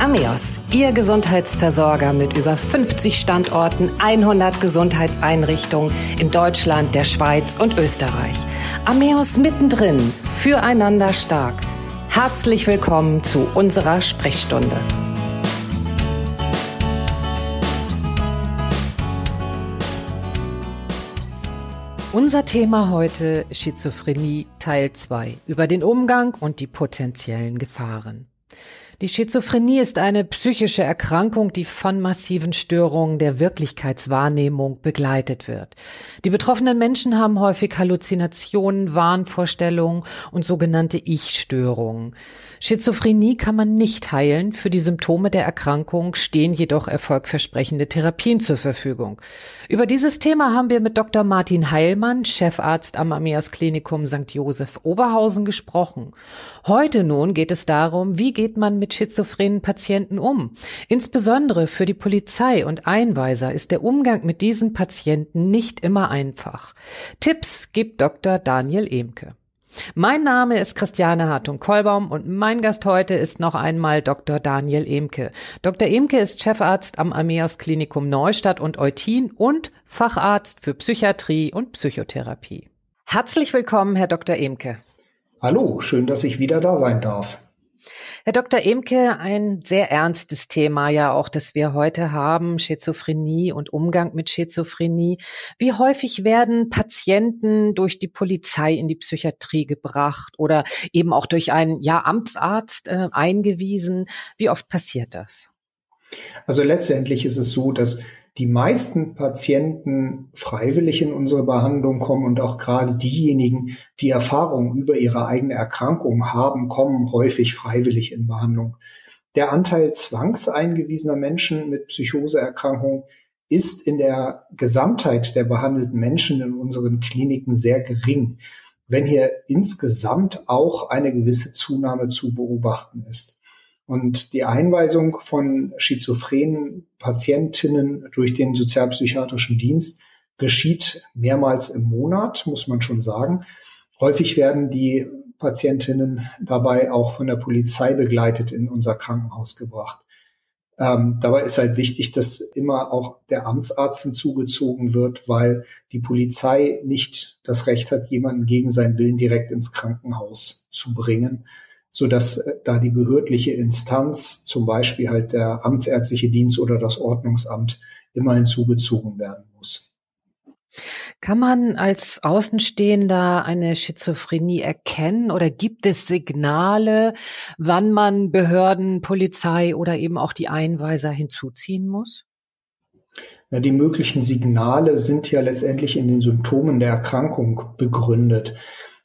Ameos, Ihr Gesundheitsversorger mit über 50 Standorten, 100 Gesundheitseinrichtungen in Deutschland, der Schweiz und Österreich. Ameos mittendrin, füreinander stark. Herzlich willkommen zu unserer Sprechstunde. Unser Thema heute Schizophrenie Teil 2 über den Umgang und die potenziellen Gefahren. Die Schizophrenie ist eine psychische Erkrankung, die von massiven Störungen der Wirklichkeitswahrnehmung begleitet wird. Die betroffenen Menschen haben häufig Halluzinationen, Wahnvorstellungen und sogenannte Ich-Störungen. Schizophrenie kann man nicht heilen. Für die Symptome der Erkrankung stehen jedoch erfolgversprechende Therapien zur Verfügung. Über dieses Thema haben wir mit Dr. Martin Heilmann, Chefarzt am Ameas Klinikum St. Joseph Oberhausen gesprochen. Heute nun geht es darum, wie geht man mit schizophrenen Patienten um? Insbesondere für die Polizei und Einweiser ist der Umgang mit diesen Patienten nicht immer einfach. Tipps gibt Dr. Daniel Emke. Mein Name ist Christiane Hartung-Kollbaum und mein Gast heute ist noch einmal Dr. Daniel Emke. Dr. Emke ist Chefarzt am Ameos Klinikum Neustadt und Eutin und Facharzt für Psychiatrie und Psychotherapie. Herzlich willkommen, Herr Dr. Emke. Hallo, schön, dass ich wieder da sein darf. Herr Dr. Emke, ein sehr ernstes Thema ja auch, das wir heute haben, Schizophrenie und Umgang mit Schizophrenie. Wie häufig werden Patienten durch die Polizei in die Psychiatrie gebracht oder eben auch durch einen ja, Amtsarzt äh, eingewiesen? Wie oft passiert das? Also letztendlich ist es so, dass die meisten Patienten freiwillig in unsere Behandlung kommen und auch gerade diejenigen, die Erfahrungen über ihre eigene Erkrankung haben, kommen häufig freiwillig in Behandlung. Der Anteil zwangseingewiesener Menschen mit Psychoseerkrankungen ist in der Gesamtheit der behandelten Menschen in unseren Kliniken sehr gering, wenn hier insgesamt auch eine gewisse Zunahme zu beobachten ist. Und die Einweisung von schizophrenen Patientinnen durch den sozialpsychiatrischen Dienst geschieht mehrmals im Monat, muss man schon sagen. Häufig werden die Patientinnen dabei auch von der Polizei begleitet in unser Krankenhaus gebracht. Ähm, dabei ist halt wichtig, dass immer auch der Amtsarzt hinzugezogen wird, weil die Polizei nicht das Recht hat, jemanden gegen seinen Willen direkt ins Krankenhaus zu bringen so dass äh, da die behördliche Instanz, zum Beispiel halt der amtsärztliche Dienst oder das Ordnungsamt, immer hinzugezogen werden muss. Kann man als Außenstehender eine Schizophrenie erkennen oder gibt es Signale, wann man Behörden, Polizei oder eben auch die Einweiser hinzuziehen muss? Ja, die möglichen Signale sind ja letztendlich in den Symptomen der Erkrankung begründet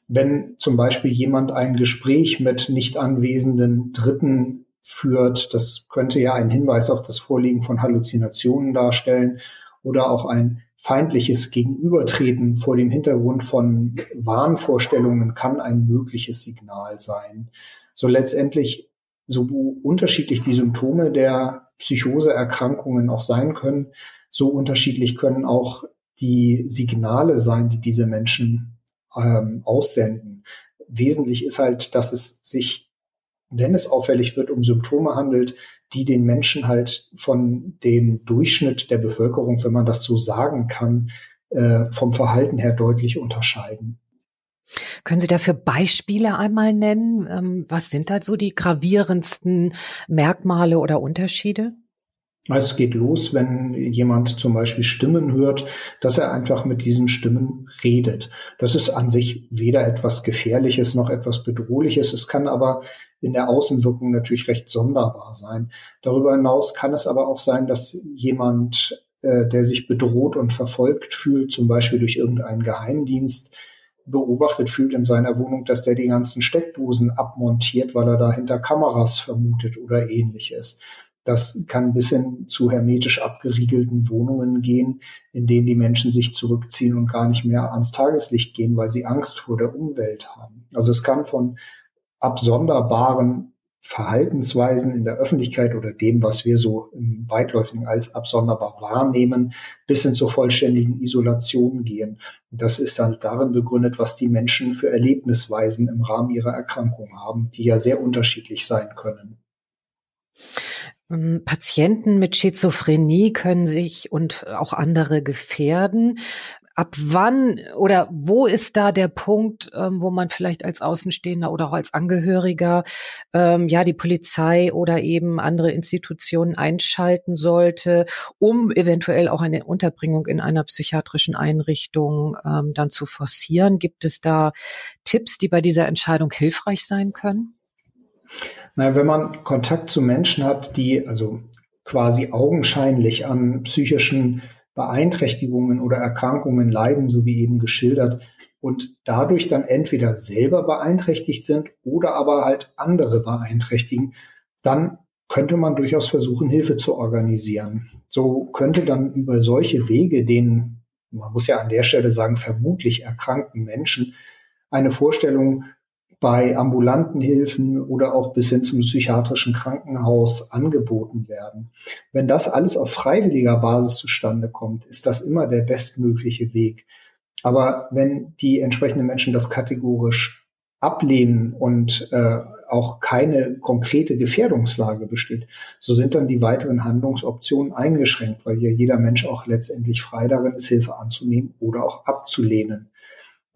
wenn zum Beispiel jemand ein Gespräch mit nicht anwesenden Dritten führt, das könnte ja ein Hinweis auf das Vorliegen von Halluzinationen darstellen oder auch ein feindliches Gegenübertreten vor dem Hintergrund von Wahnvorstellungen kann ein mögliches Signal sein. So letztendlich, so unterschiedlich die Symptome der Psychoseerkrankungen auch sein können, so unterschiedlich können auch die Signale sein, die diese Menschen ähm, aussenden. Wesentlich ist halt, dass es sich, wenn es auffällig wird, um Symptome handelt, die den Menschen halt von dem Durchschnitt der Bevölkerung, wenn man das so sagen kann, äh, vom Verhalten her deutlich unterscheiden. Können Sie dafür Beispiele einmal nennen? Ähm, was sind da so die gravierendsten Merkmale oder Unterschiede? Es geht los, wenn jemand zum Beispiel Stimmen hört, dass er einfach mit diesen Stimmen redet. Das ist an sich weder etwas Gefährliches noch etwas Bedrohliches. Es kann aber in der Außenwirkung natürlich recht sonderbar sein. Darüber hinaus kann es aber auch sein, dass jemand, äh, der sich bedroht und verfolgt fühlt, zum Beispiel durch irgendeinen Geheimdienst, beobachtet fühlt in seiner Wohnung, dass der die ganzen Steckdosen abmontiert, weil er dahinter Kameras vermutet oder ähnliches. Das kann bis hin zu hermetisch abgeriegelten Wohnungen gehen, in denen die Menschen sich zurückziehen und gar nicht mehr ans Tageslicht gehen, weil sie Angst vor der Umwelt haben. Also es kann von absonderbaren Verhaltensweisen in der Öffentlichkeit oder dem, was wir so im Weitläufigen als absonderbar wahrnehmen, bis hin zur vollständigen Isolation gehen. das ist dann darin begründet, was die Menschen für Erlebnisweisen im Rahmen ihrer Erkrankung haben, die ja sehr unterschiedlich sein können. Ähm, Patienten mit Schizophrenie können sich und auch andere gefährden. Ab wann oder wo ist da der Punkt, ähm, wo man vielleicht als Außenstehender oder auch als Angehöriger ähm, ja die Polizei oder eben andere Institutionen einschalten sollte, um eventuell auch eine Unterbringung in einer psychiatrischen Einrichtung ähm, dann zu forcieren? Gibt es da Tipps, die bei dieser Entscheidung hilfreich sein können? Na, wenn man Kontakt zu Menschen hat, die also quasi augenscheinlich an psychischen Beeinträchtigungen oder Erkrankungen leiden, so wie eben geschildert, und dadurch dann entweder selber beeinträchtigt sind oder aber halt andere beeinträchtigen, dann könnte man durchaus versuchen, Hilfe zu organisieren. So könnte dann über solche Wege den, man muss ja an der Stelle sagen, vermutlich erkrankten Menschen eine Vorstellung bei ambulanten Hilfen oder auch bis hin zum psychiatrischen Krankenhaus angeboten werden. Wenn das alles auf freiwilliger Basis zustande kommt, ist das immer der bestmögliche Weg. Aber wenn die entsprechenden Menschen das kategorisch ablehnen und äh, auch keine konkrete Gefährdungslage besteht, so sind dann die weiteren Handlungsoptionen eingeschränkt, weil ja jeder Mensch auch letztendlich frei darin ist, Hilfe anzunehmen oder auch abzulehnen.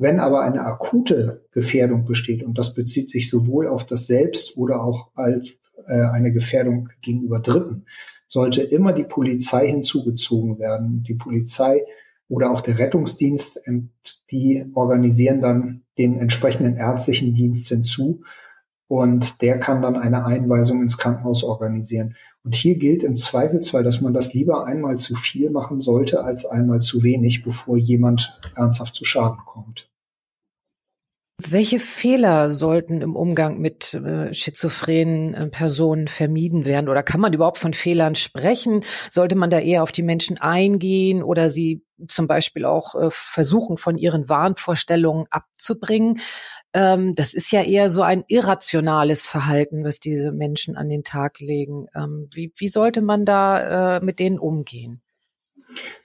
Wenn aber eine akute Gefährdung besteht, und das bezieht sich sowohl auf das Selbst oder auch als äh, eine Gefährdung gegenüber Dritten, sollte immer die Polizei hinzugezogen werden. Die Polizei oder auch der Rettungsdienst, ähm, die organisieren dann den entsprechenden ärztlichen Dienst hinzu und der kann dann eine Einweisung ins Krankenhaus organisieren. Und hier gilt im Zweifelsfall, dass man das lieber einmal zu viel machen sollte als einmal zu wenig, bevor jemand ernsthaft zu Schaden kommt. Welche Fehler sollten im Umgang mit äh, schizophrenen äh, Personen vermieden werden? Oder kann man überhaupt von Fehlern sprechen? Sollte man da eher auf die Menschen eingehen oder sie zum Beispiel auch äh, versuchen, von ihren Wahnvorstellungen abzubringen? Ähm, das ist ja eher so ein irrationales Verhalten, was diese Menschen an den Tag legen. Ähm, wie, wie sollte man da äh, mit denen umgehen?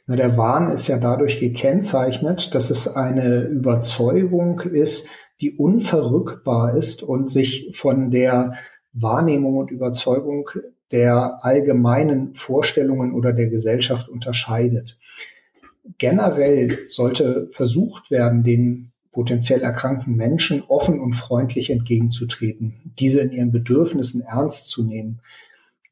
Na, der Wahn ist ja dadurch gekennzeichnet, dass es eine Überzeugung ist, die unverrückbar ist und sich von der Wahrnehmung und Überzeugung der allgemeinen Vorstellungen oder der Gesellschaft unterscheidet. Generell sollte versucht werden, den potenziell erkrankten Menschen offen und freundlich entgegenzutreten, diese in ihren Bedürfnissen ernst zu nehmen,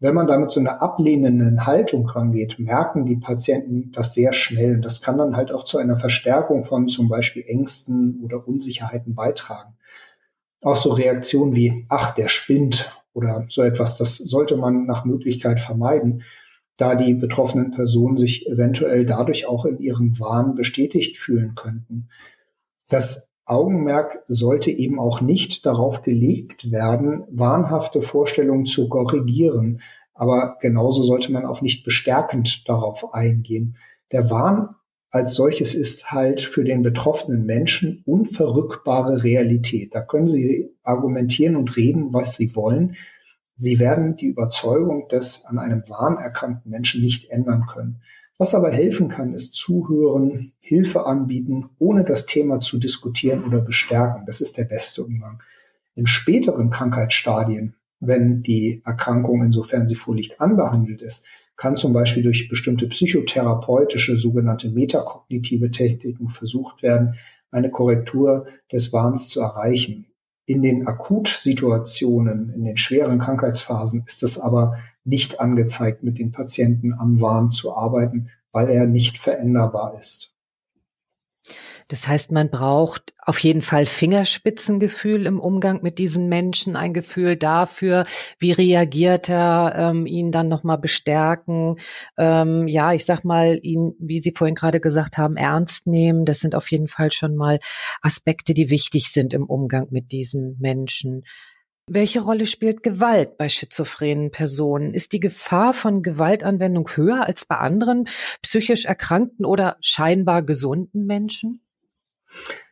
wenn man damit so einer ablehnenden Haltung rangeht, merken die Patienten das sehr schnell. Das kann dann halt auch zu einer Verstärkung von zum Beispiel Ängsten oder Unsicherheiten beitragen. Auch so Reaktionen wie, ach, der spinnt oder so etwas, das sollte man nach Möglichkeit vermeiden, da die betroffenen Personen sich eventuell dadurch auch in ihrem Wahn bestätigt fühlen könnten. Das Augenmerk sollte eben auch nicht darauf gelegt werden, wahnhafte Vorstellungen zu korrigieren, aber genauso sollte man auch nicht bestärkend darauf eingehen. Der Wahn als solches ist halt für den betroffenen Menschen unverrückbare Realität. Da können Sie argumentieren und reden, was Sie wollen. Sie werden die Überzeugung des an einem Wahn erkrankten Menschen nicht ändern können. Was aber helfen kann, ist zuhören, Hilfe anbieten, ohne das Thema zu diskutieren oder bestärken. Das ist der beste Umgang. In späteren Krankheitsstadien, wenn die Erkrankung, insofern sie vorliegt, anbehandelt ist, kann zum Beispiel durch bestimmte psychotherapeutische, sogenannte metakognitive Techniken versucht werden, eine Korrektur des Wahns zu erreichen. In den Akutsituationen, in den schweren Krankheitsphasen ist es aber nicht angezeigt, mit den Patienten am Wahn zu arbeiten, weil er nicht veränderbar ist. Das heißt, man braucht auf jeden Fall Fingerspitzengefühl im Umgang mit diesen Menschen, ein Gefühl dafür, wie reagiert er, ähm, ihn dann nochmal bestärken, ähm, ja, ich sag mal, ihn, wie Sie vorhin gerade gesagt haben, ernst nehmen. Das sind auf jeden Fall schon mal Aspekte, die wichtig sind im Umgang mit diesen Menschen. Welche Rolle spielt Gewalt bei schizophrenen Personen? Ist die Gefahr von Gewaltanwendung höher als bei anderen psychisch erkrankten oder scheinbar gesunden Menschen?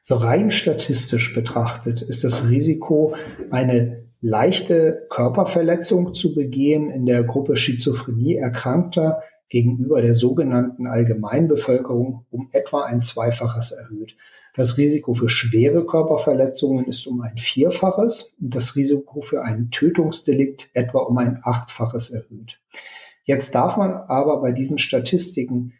So rein statistisch betrachtet ist das Risiko, eine leichte Körperverletzung zu begehen in der Gruppe Schizophrenie Erkrankter gegenüber der sogenannten Allgemeinbevölkerung um etwa ein Zweifaches erhöht. Das Risiko für schwere Körperverletzungen ist um ein Vierfaches und das Risiko für ein Tötungsdelikt etwa um ein Achtfaches erhöht. Jetzt darf man aber bei diesen Statistiken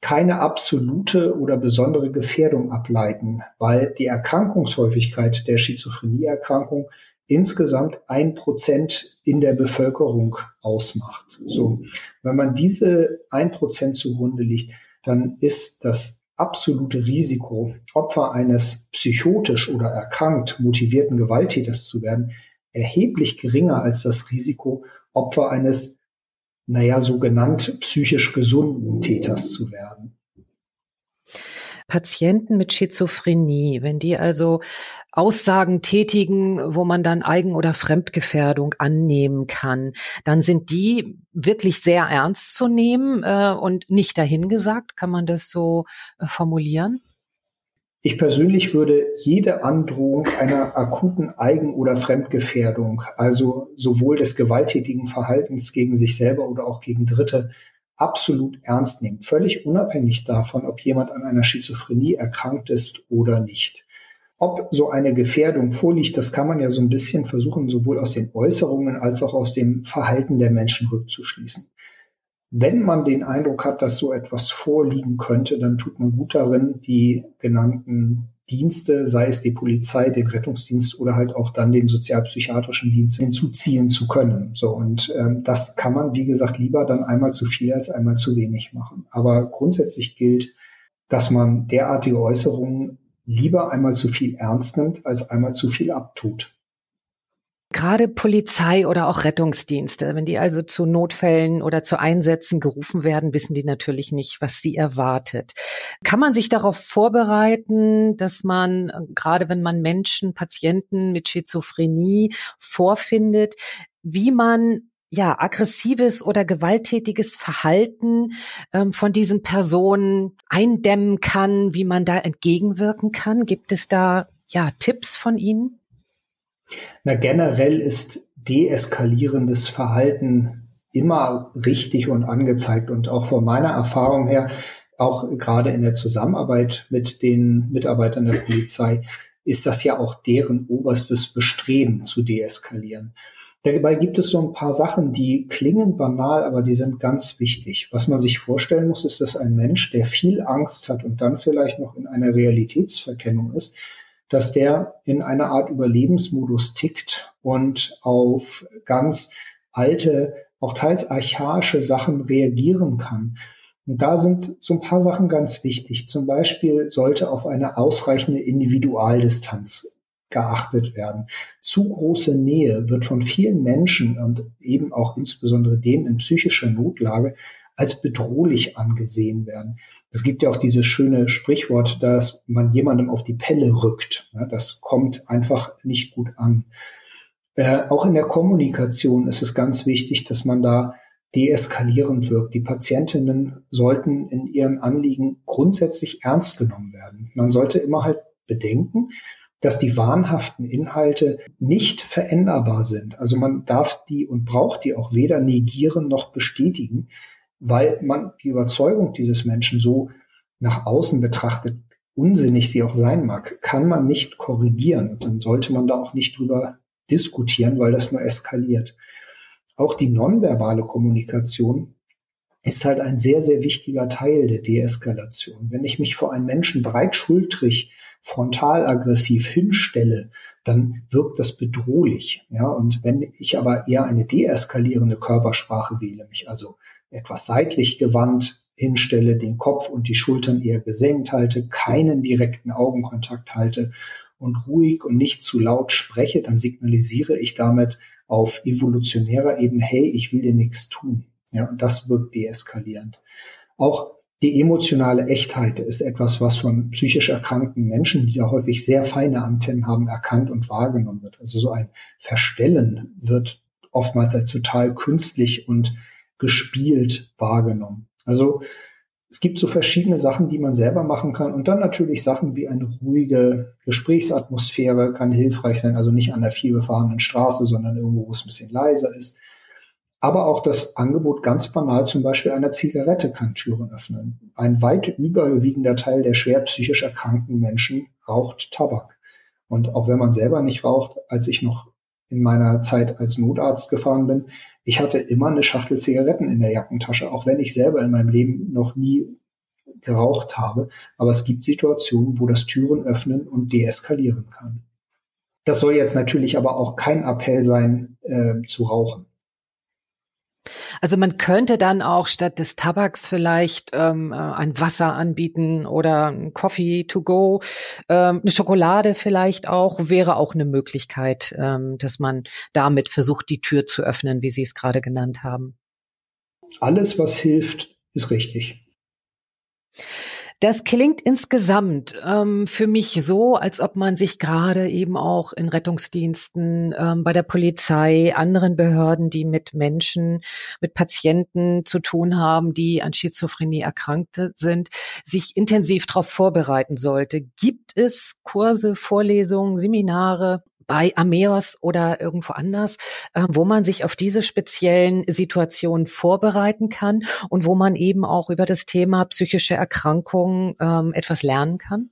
keine absolute oder besondere Gefährdung ableiten, weil die Erkrankungshäufigkeit der Schizophrenieerkrankung insgesamt ein Prozent in der Bevölkerung ausmacht. So, wenn man diese ein Prozent zugrunde liegt, dann ist das absolute Risiko, Opfer eines psychotisch oder erkrankt motivierten Gewalttäters zu werden, erheblich geringer als das Risiko, Opfer eines naja, so genannt psychisch gesunden Täters zu werden. Patienten mit Schizophrenie, wenn die also Aussagen tätigen, wo man dann Eigen- oder Fremdgefährdung annehmen kann, dann sind die wirklich sehr ernst zu nehmen äh, und nicht dahingesagt. Kann man das so äh, formulieren? Ich persönlich würde jede Androhung einer akuten Eigen- oder Fremdgefährdung, also sowohl des gewalttätigen Verhaltens gegen sich selber oder auch gegen Dritte, absolut ernst nehmen, völlig unabhängig davon, ob jemand an einer Schizophrenie erkrankt ist oder nicht. Ob so eine Gefährdung vorliegt, das kann man ja so ein bisschen versuchen, sowohl aus den Äußerungen als auch aus dem Verhalten der Menschen rückzuschließen. Wenn man den Eindruck hat, dass so etwas vorliegen könnte, dann tut man gut darin, die genannten Dienste, sei es die Polizei, den Rettungsdienst oder halt auch dann den sozialpsychiatrischen Dienst hinzuziehen zu können. So und ähm, das kann man, wie gesagt, lieber dann einmal zu viel als einmal zu wenig machen. Aber grundsätzlich gilt, dass man derartige Äußerungen lieber einmal zu viel ernst nimmt als einmal zu viel abtut. Gerade Polizei oder auch Rettungsdienste, wenn die also zu Notfällen oder zu Einsätzen gerufen werden, wissen die natürlich nicht, was sie erwartet. Kann man sich darauf vorbereiten, dass man, gerade wenn man Menschen, Patienten mit Schizophrenie vorfindet, wie man ja, aggressives oder gewalttätiges Verhalten ähm, von diesen Personen eindämmen kann, wie man da entgegenwirken kann? Gibt es da ja Tipps von Ihnen? Na, generell ist deeskalierendes Verhalten immer richtig und angezeigt und auch von meiner Erfahrung her, auch gerade in der Zusammenarbeit mit den Mitarbeitern der Polizei, ist das ja auch deren oberstes Bestreben zu deeskalieren. Dabei gibt es so ein paar Sachen, die klingen banal, aber die sind ganz wichtig. Was man sich vorstellen muss, ist, dass ein Mensch, der viel Angst hat und dann vielleicht noch in einer Realitätsverkennung ist, dass der in einer Art Überlebensmodus tickt und auf ganz alte, auch teils archaische Sachen reagieren kann. Und da sind so ein paar Sachen ganz wichtig. Zum Beispiel sollte auf eine ausreichende Individualdistanz geachtet werden. Zu große Nähe wird von vielen Menschen und eben auch insbesondere denen in psychischer Notlage als bedrohlich angesehen werden. Es gibt ja auch dieses schöne Sprichwort, dass man jemandem auf die Pelle rückt. Das kommt einfach nicht gut an. Äh, auch in der Kommunikation ist es ganz wichtig, dass man da deeskalierend wirkt. Die Patientinnen sollten in ihren Anliegen grundsätzlich ernst genommen werden. Man sollte immer halt bedenken, dass die wahnhaften Inhalte nicht veränderbar sind. Also man darf die und braucht die auch weder negieren noch bestätigen, weil man die Überzeugung dieses Menschen so nach außen betrachtet, unsinnig sie auch sein mag, kann man nicht korrigieren. Und dann sollte man da auch nicht drüber diskutieren, weil das nur eskaliert. Auch die nonverbale Kommunikation ist halt ein sehr, sehr wichtiger Teil der Deeskalation. Wenn ich mich vor einen Menschen breitschultrig, frontal aggressiv hinstelle, dann wirkt das bedrohlich. Ja, und wenn ich aber eher eine deeskalierende Körpersprache wähle, mich also etwas seitlich gewandt hinstelle, den Kopf und die Schultern eher gesenkt halte, keinen direkten Augenkontakt halte und ruhig und nicht zu laut spreche, dann signalisiere ich damit auf evolutionärer Ebene, hey, ich will dir nichts tun. Ja, und das wirkt deeskalierend. Auch die emotionale Echtheit ist etwas, was von psychisch erkrankten Menschen, die ja häufig sehr feine Antennen haben, erkannt und wahrgenommen wird. Also so ein Verstellen wird oftmals als total künstlich und gespielt wahrgenommen. Also es gibt so verschiedene Sachen, die man selber machen kann. Und dann natürlich Sachen wie eine ruhige Gesprächsatmosphäre kann hilfreich sein. Also nicht an der vielbefahrenen Straße, sondern irgendwo, wo es ein bisschen leiser ist. Aber auch das Angebot ganz banal zum Beispiel einer Zigarette kann Türen öffnen. Ein weit überwiegender Teil der schwer psychisch erkrankten Menschen raucht Tabak. Und auch wenn man selber nicht raucht, als ich noch in meiner Zeit als Notarzt gefahren bin, ich hatte immer eine Schachtel Zigaretten in der Jackentasche, auch wenn ich selber in meinem Leben noch nie geraucht habe. Aber es gibt Situationen, wo das Türen öffnen und deeskalieren kann. Das soll jetzt natürlich aber auch kein Appell sein, äh, zu rauchen. Also man könnte dann auch statt des Tabaks vielleicht ähm, äh, ein Wasser anbieten oder ein Coffee to go, ähm, eine Schokolade vielleicht auch, wäre auch eine Möglichkeit, ähm, dass man damit versucht, die Tür zu öffnen, wie Sie es gerade genannt haben. Alles, was hilft, ist richtig. Das klingt insgesamt ähm, für mich so, als ob man sich gerade eben auch in Rettungsdiensten, ähm, bei der Polizei, anderen Behörden, die mit Menschen, mit Patienten zu tun haben, die an Schizophrenie erkrankt sind, sich intensiv darauf vorbereiten sollte. Gibt es Kurse, Vorlesungen, Seminare, bei Ameos oder irgendwo anders, äh, wo man sich auf diese speziellen Situationen vorbereiten kann und wo man eben auch über das Thema psychische Erkrankungen ähm, etwas lernen kann?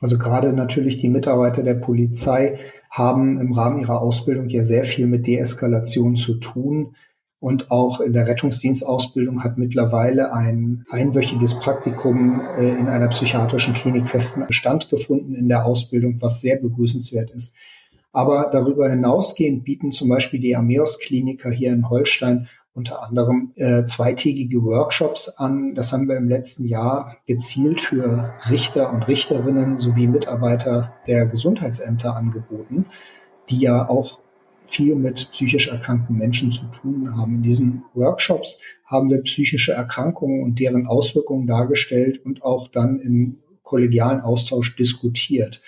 Also gerade natürlich die Mitarbeiter der Polizei haben im Rahmen ihrer Ausbildung ja sehr viel mit Deeskalation zu tun. Und auch in der Rettungsdienstausbildung hat mittlerweile ein einwöchiges Praktikum äh, in einer psychiatrischen Klinik festen Bestand gefunden in der Ausbildung, was sehr begrüßenswert ist. Aber darüber hinausgehend bieten zum Beispiel die Ameos-Kliniker hier in Holstein unter anderem äh, zweitägige Workshops an. Das haben wir im letzten Jahr gezielt für Richter und Richterinnen sowie Mitarbeiter der Gesundheitsämter angeboten, die ja auch viel mit psychisch erkrankten Menschen zu tun haben. In diesen Workshops haben wir psychische Erkrankungen und deren Auswirkungen dargestellt und auch dann im kollegialen Austausch diskutiert.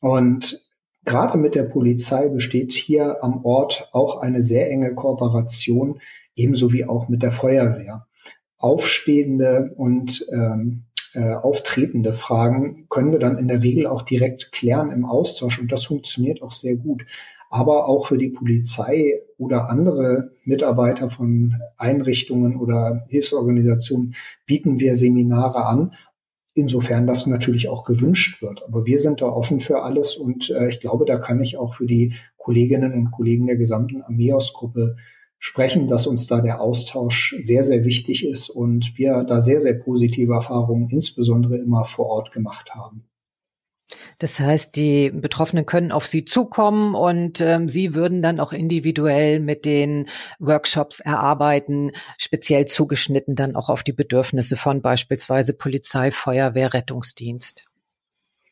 Und gerade mit der Polizei besteht hier am Ort auch eine sehr enge Kooperation, ebenso wie auch mit der Feuerwehr. Aufstehende und ähm, äh, auftretende Fragen können wir dann in der Regel auch direkt klären im Austausch und das funktioniert auch sehr gut aber auch für die Polizei oder andere Mitarbeiter von Einrichtungen oder Hilfsorganisationen bieten wir Seminare an, insofern das natürlich auch gewünscht wird. Aber wir sind da offen für alles und äh, ich glaube, da kann ich auch für die Kolleginnen und Kollegen der gesamten Ameos-Gruppe sprechen, dass uns da der Austausch sehr, sehr wichtig ist und wir da sehr, sehr positive Erfahrungen insbesondere immer vor Ort gemacht haben. Das heißt, die Betroffenen können auf Sie zukommen und ähm, Sie würden dann auch individuell mit den Workshops erarbeiten, speziell zugeschnitten dann auch auf die Bedürfnisse von beispielsweise Polizei, Feuerwehr, Rettungsdienst.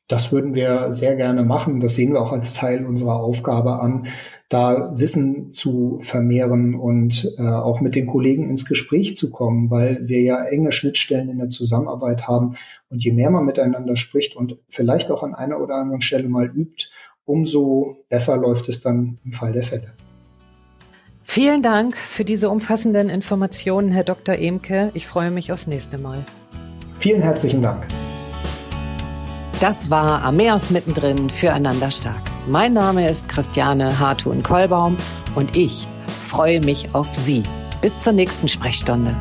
Das würden wir sehr gerne machen. Das sehen wir auch als Teil unserer Aufgabe an, da Wissen zu vermehren und äh, auch mit den Kollegen ins Gespräch zu kommen, weil wir ja enge Schnittstellen in der Zusammenarbeit haben. Und je mehr man miteinander spricht und vielleicht auch an einer oder anderen Stelle mal übt, umso besser läuft es dann im Fall der Fälle. Vielen Dank für diese umfassenden Informationen, Herr Dr. Emke. Ich freue mich aufs nächste Mal. Vielen herzlichen Dank. Das war Ameos mittendrin füreinander stark. Mein Name ist Christiane Hartun-Kollbaum und ich freue mich auf Sie. Bis zur nächsten Sprechstunde.